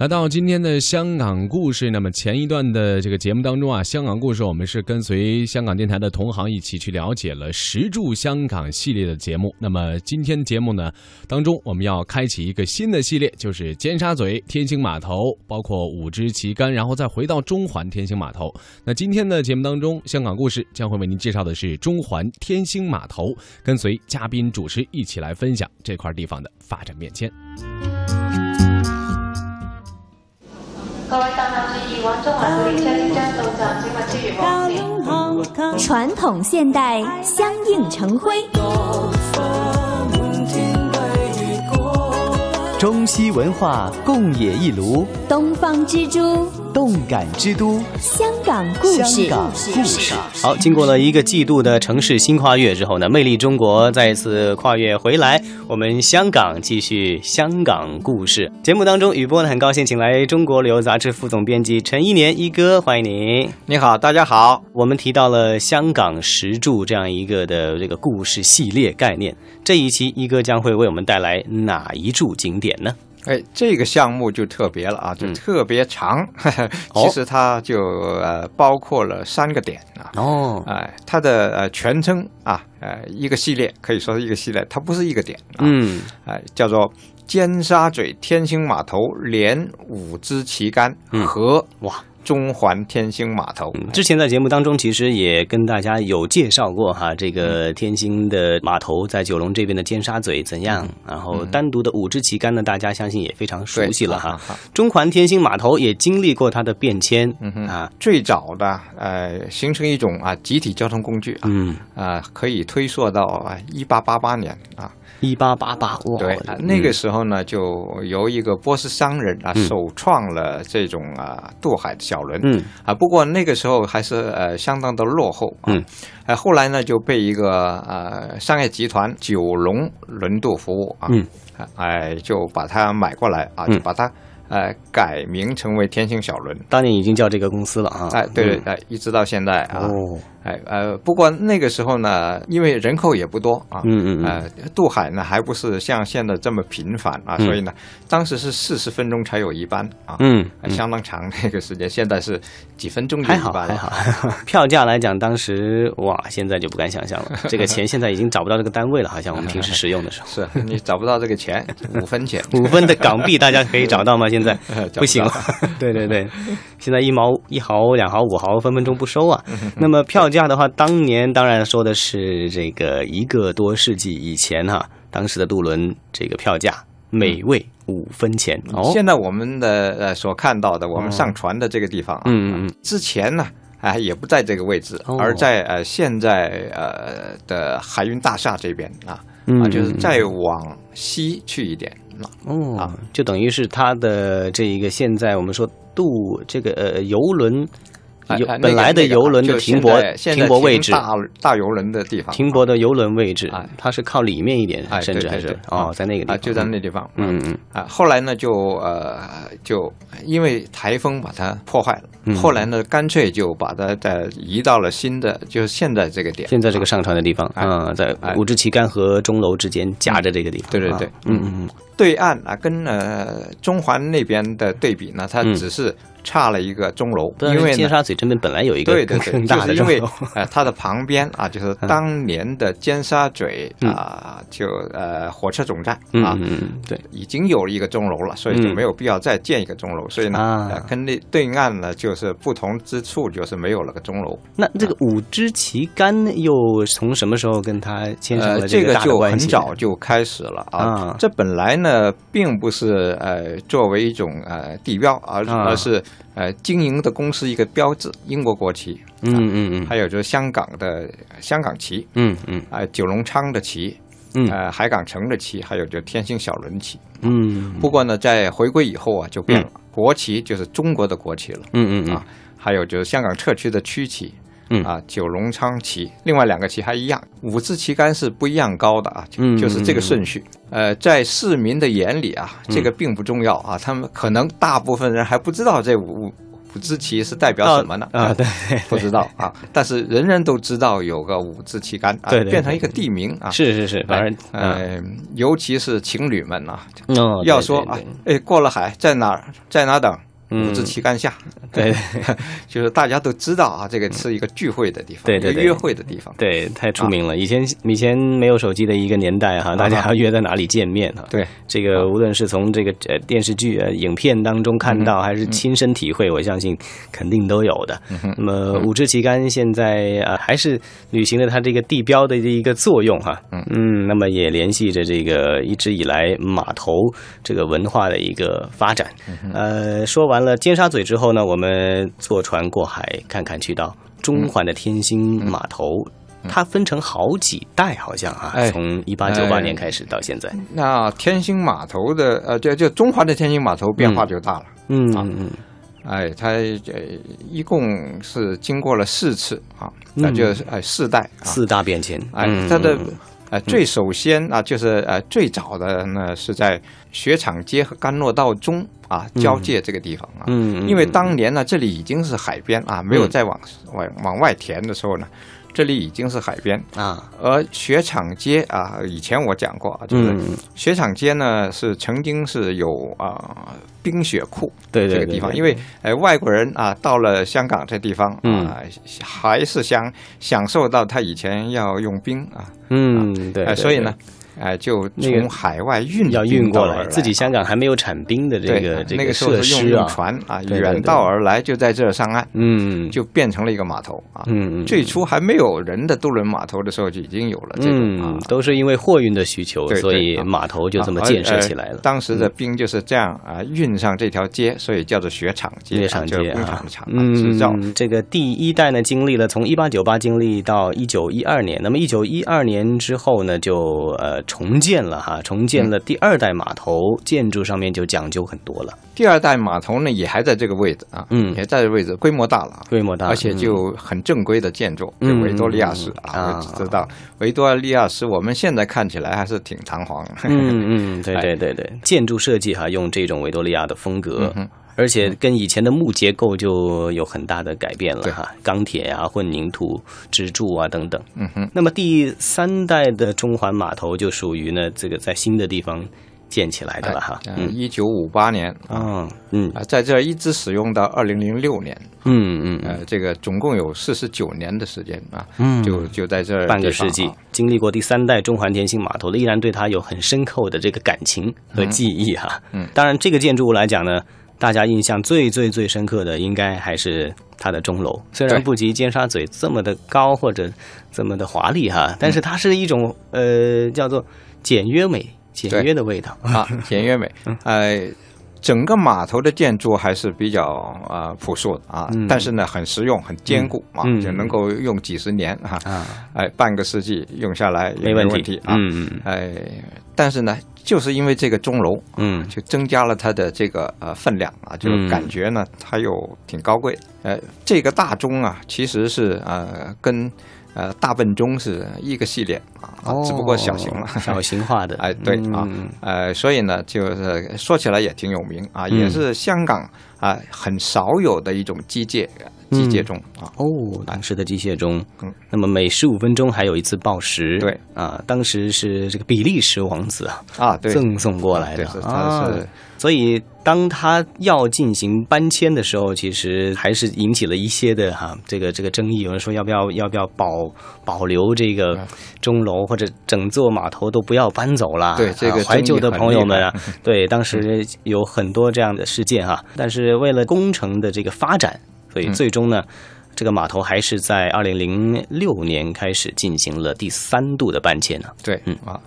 来到今天的香港故事，那么前一段的这个节目当中啊，香港故事我们是跟随香港电台的同行一起去了解了十柱香港系列的节目。那么今天节目呢当中，我们要开启一个新的系列，就是尖沙咀天星码头，包括五支旗杆，然后再回到中环天星码头。那今天的节目当中，香港故事将会为您介绍的是中环天星码头，跟随嘉宾主持一起来分享这块地方的发展变迁。传统现代相映成辉，中西文化共冶一炉，东方之珠，动感之都，香港故事。香港故事。好，经过了一个季度的城市新跨越之后呢，魅力中国再一次跨越回来，我们香港继续香港故事。节目当中，雨波呢很高兴请来中国旅游杂志副总编辑陈一年一哥，欢迎您。你好，大家好。我们提到了香港石柱这样一个的这个故事系列概念，这一期一哥将会为我们带来哪一柱景点呢？哎，这个项目就特别了啊，就特别长。其实它就呃包括了三个点啊。哦，哎，它的呃全称啊，呃一个系列可以说是一个系列，它不是一个点啊。嗯，哎，叫做尖沙咀天星码头连五支旗杆和哇。中环天星码头，之前在节目当中其实也跟大家有介绍过哈，这个天星的码头在九龙这边的尖沙咀怎样，然后单独的五支旗杆呢，大家相信也非常熟悉了哈。中环天星码头也经历过它的变迁啊，最早的呃形成一种啊集体交通工具啊，嗯。啊可以推溯到啊一八八八年啊。一八八八，哇！对，那个时候呢，就由一个波斯商人啊，首创了这种啊渡海的小轮。嗯啊，不过那个时候还是呃相当的落后啊。嗯，哎，后来呢就被一个呃商业集团九龙轮渡服务啊，嗯，哎就把它买过来啊，就把它呃改名成为天星小轮。当年已经叫这个公司了啊。哎，对对，哎，一直到现在啊。哦。哎呃，不过那个时候呢，因为人口也不多啊，嗯嗯呃，渡海呢还不是像现在这么频繁啊，所以呢，当时是四十分钟才有一班啊，嗯，相当长那个时间，现在是几分钟就还好一班还好。票价来讲，当时哇，现在就不敢想象了，这个钱现在已经找不到这个单位了，好像我们平时使用的时候，是你找不到这个钱，五分钱，五分的港币大家可以找到吗？现在找不行了，对对对，现在一毛一毫两毫五毫分分钟不收啊。那么票价的话，当年。当然说的是这个一个多世纪以前哈，当时的渡轮这个票价每位五分钱。哦，现在我们的呃所看到的，我们上船的这个地方啊，嗯嗯嗯，之前呢啊也不在这个位置，而在呃现在呃的海运大厦这边啊啊，就是再往西去一点哦啊，就等于是它的这一个现在我们说渡这个呃游轮。有本来的游轮的停泊停泊位置，大大游轮的地方，停泊的游轮位置，它是靠里面一点，甚至还是哦，在那个地方，就在那地方，嗯嗯啊，后来呢，就呃，就因为台风把它破坏了，后来呢，干脆就把它再移到了新的，就是现在这个点，现在这个上船的地方，啊，在五支旗杆和钟楼之间夹着这个地方，对对对，嗯嗯嗯，对岸啊，跟呃中环那边的对比呢，它只是。差了一个钟楼，因为尖沙咀这边本来有一个对对对，更大的钟楼，呃，它的旁边啊，就是当年的尖沙咀啊，就呃火车总站啊，对，已经有了一个钟楼了，所以就没有必要再建一个钟楼，所以呢，跟那对岸呢就是不同之处，就是没有了个钟楼。那这个五支旗杆又从什么时候跟它牵上了这个就很早就开始了啊，这本来呢并不是呃作为一种呃地标，而而是。呃，经营的公司一个标志，英国国旗，嗯嗯嗯，还有就是香港的香港旗，嗯嗯，啊，九龙仓的旗，嗯，呃，海港城的旗，还有就天星小轮旗，嗯，不过呢，在回归以后啊，就变了，国旗就是中国的国旗了，嗯嗯啊，还有就是香港特区的区旗。嗯啊，九龙仓旗，另外两个旗还一样，五支旗杆是不一样高的啊，就就是这个顺序。呃，在市民的眼里啊，这个并不重要啊，他们可能大部分人还不知道这五五支旗是代表什么呢？啊，对，不知道啊。但是人人都知道有个五支旗杆，对，变成一个地名啊。是是是，反正呃，尤其是情侣们呐，要说啊，哎，过了海在哪儿，在哪等。五支旗杆下，对，就是大家都知道啊，这个是一个聚会的地方，对对，约会的地方，对，太出名了。以前以前没有手机的一个年代哈，大家要约在哪里见面哈？对，这个无论是从这个呃电视剧、影片当中看到，还是亲身体会，我相信肯定都有的。那么五支旗杆现在啊，还是履行了它这个地标的一个作用哈。嗯，那么也联系着这个一直以来码头这个文化的一个发展。呃，说完。了尖沙咀之后呢，我们坐船过海看看，去到中环的天星码头，它分成好几代，好像啊，从一八九八年开始到现在。那天星码头的呃，就就中环的天星码头变化就大了。嗯嗯，哎，它呃一共是经过了四次啊，那就哎四代四大变迁。哎，它的呃最首先啊，就是呃最早的呢是在雪场街和甘诺道中。啊，交界这个地方啊，嗯，因为当年呢，这里已经是海边啊，没有再往往往外填的时候呢，这里已经是海边。啊。而雪场街啊，以前我讲过啊，就是雪场街呢是曾经是有啊冰雪库对这个地方，因为呃外国人啊到了香港这地方啊，还是想享受到他以前要用冰啊，嗯，对，所以呢。哎，就从海外运要运过来，自己香港还没有产冰的这个这个设施啊，船啊，远道而来就在这上岸，嗯，就变成了一个码头啊。嗯，最初还没有人的渡轮码头的时候就已经有了这种啊，都是因为货运的需求，所以码头就这么建设起来了。当时的冰就是这样啊，运上这条街，所以叫做雪场街，雪场街啊，制造。这个第一代呢，经历了从一八九八经历到一九一二年，那么一九一二年之后呢，就呃重建了。哈，重建了第二代码头，建筑上面就讲究很多了。第二代码头呢，也还在这个位置啊，嗯，也在这位置，规模大了，规模大，而且就很正规的建筑，就维多利亚式啊，知道维多利亚式，我们现在看起来还是挺堂皇。嗯嗯，对对对对，建筑设计哈，用这种维多利亚的风格。而且跟以前的木结构就有很大的改变了哈，钢铁啊、混凝土支柱啊等等。嗯哼。那么第三代的中环码头就属于呢这个在新的地方建起来的了哈。嗯，一九五八年啊，嗯啊，在这儿一直使用到二零零六年。嗯嗯。呃，这个总共有四十九年的时间啊。嗯。就就在这儿半个世纪，经历过第三代中环天星码头的，依然对它有很深厚的这个感情和记忆哈。嗯。当然，这个建筑物来讲呢。大家印象最最最深刻的，应该还是它的钟楼。虽然不及尖沙咀这么的高或者这么的华丽哈，但是它是一种呃叫做简约美、简约的味道啊，简约美。哎，整个码头的建筑还是比较啊朴素的啊，但是呢很实用、很坚固啊，就能够用几十年哈。哎，半个世纪用下来没问题啊。嗯嗯。哎，但是呢。就是因为这个钟楼，嗯，就增加了它的这个呃分量啊，就感觉呢它又挺高贵。呃，这个大钟啊，其实是呃跟呃大笨钟是一个系列啊，只不过小型了，小型化的。哎，对啊，呃，所以呢，就是说起来也挺有名啊，也是香港啊很少有的一种机械。机械钟啊，哦，当时的机械钟，嗯，那么每十五分钟还有一次报时，对。啊，当时是这个比利时王子啊啊，对，赠送过来的。啊，所以当他要进行搬迁的时候，其实还是引起了一些的哈，这个这个争议，有人说要不要要不要保保留这个钟楼，或者整座码头都不要搬走了，对这个怀旧的朋友们啊，对，当时有很多这样的事件哈，但是为了工程的这个发展。所以最终呢，这个码头还是在二零零六年开始进行了第三度的搬迁呢。对，嗯啊，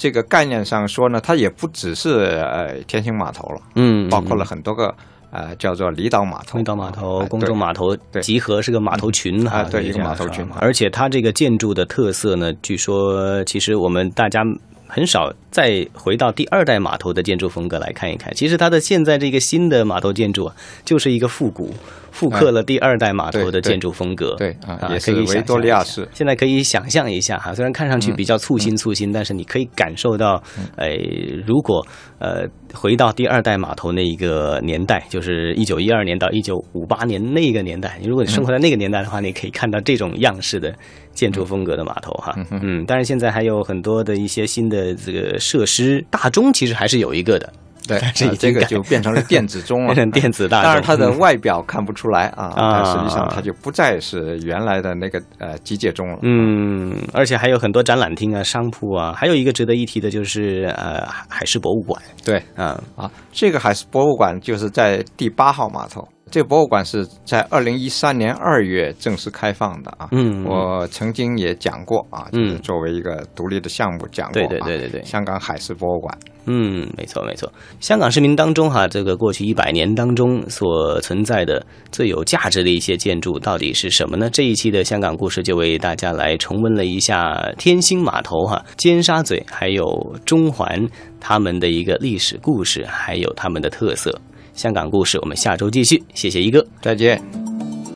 这个概念上说呢，它也不只是呃天星码头了，嗯，包括了很多个呃叫做离岛码头、离岛码头、公众码头集合是个码头群哈，对，一个码头群。而且它这个建筑的特色呢，据说其实我们大家。很少再回到第二代码头的建筑风格来看一看。其实它的现在这个新的码头建筑啊，就是一个复古，复刻了第二代码头的建筑风格。对啊，也是维多利亚式。现在可以想象一下哈，虽然看上去比较粗心粗心，但是你可以感受到，哎，如果呃回到第二代码头那一个年代，就是一九一二年到一九五八年那个年代。如果你生活在那个年代的话，你可以看到这种样式的建筑风格的码头哈。嗯，但是现在还有很多的一些新的这个设施，大钟其实还是有一个的。对，这这个就变成了电子钟了，变成电子大钟。但是它的外表看不出来啊，但实际上它就不再是原来的那个呃机械钟了。嗯，而且还有很多展览厅啊、商铺啊，还有一个值得一提的就是呃海事博物馆。对，嗯啊，这个海事博物馆就是在第八号码头。这个博物馆是在二零一三年二月正式开放的啊，嗯，我曾经也讲过啊，就是作为一个独立的项目讲过，对对对对对，香港海事博物馆，嗯，没错没错，香港市民当中哈，这个过去一百年当中所存在的最有价值的一些建筑到底是什么呢？这一期的香港故事就为大家来重温了一下天星码头哈、尖沙咀还有中环他们的一个历史故事，还有他们的特色。香港故事，我们下周继续。谢谢一哥，再见。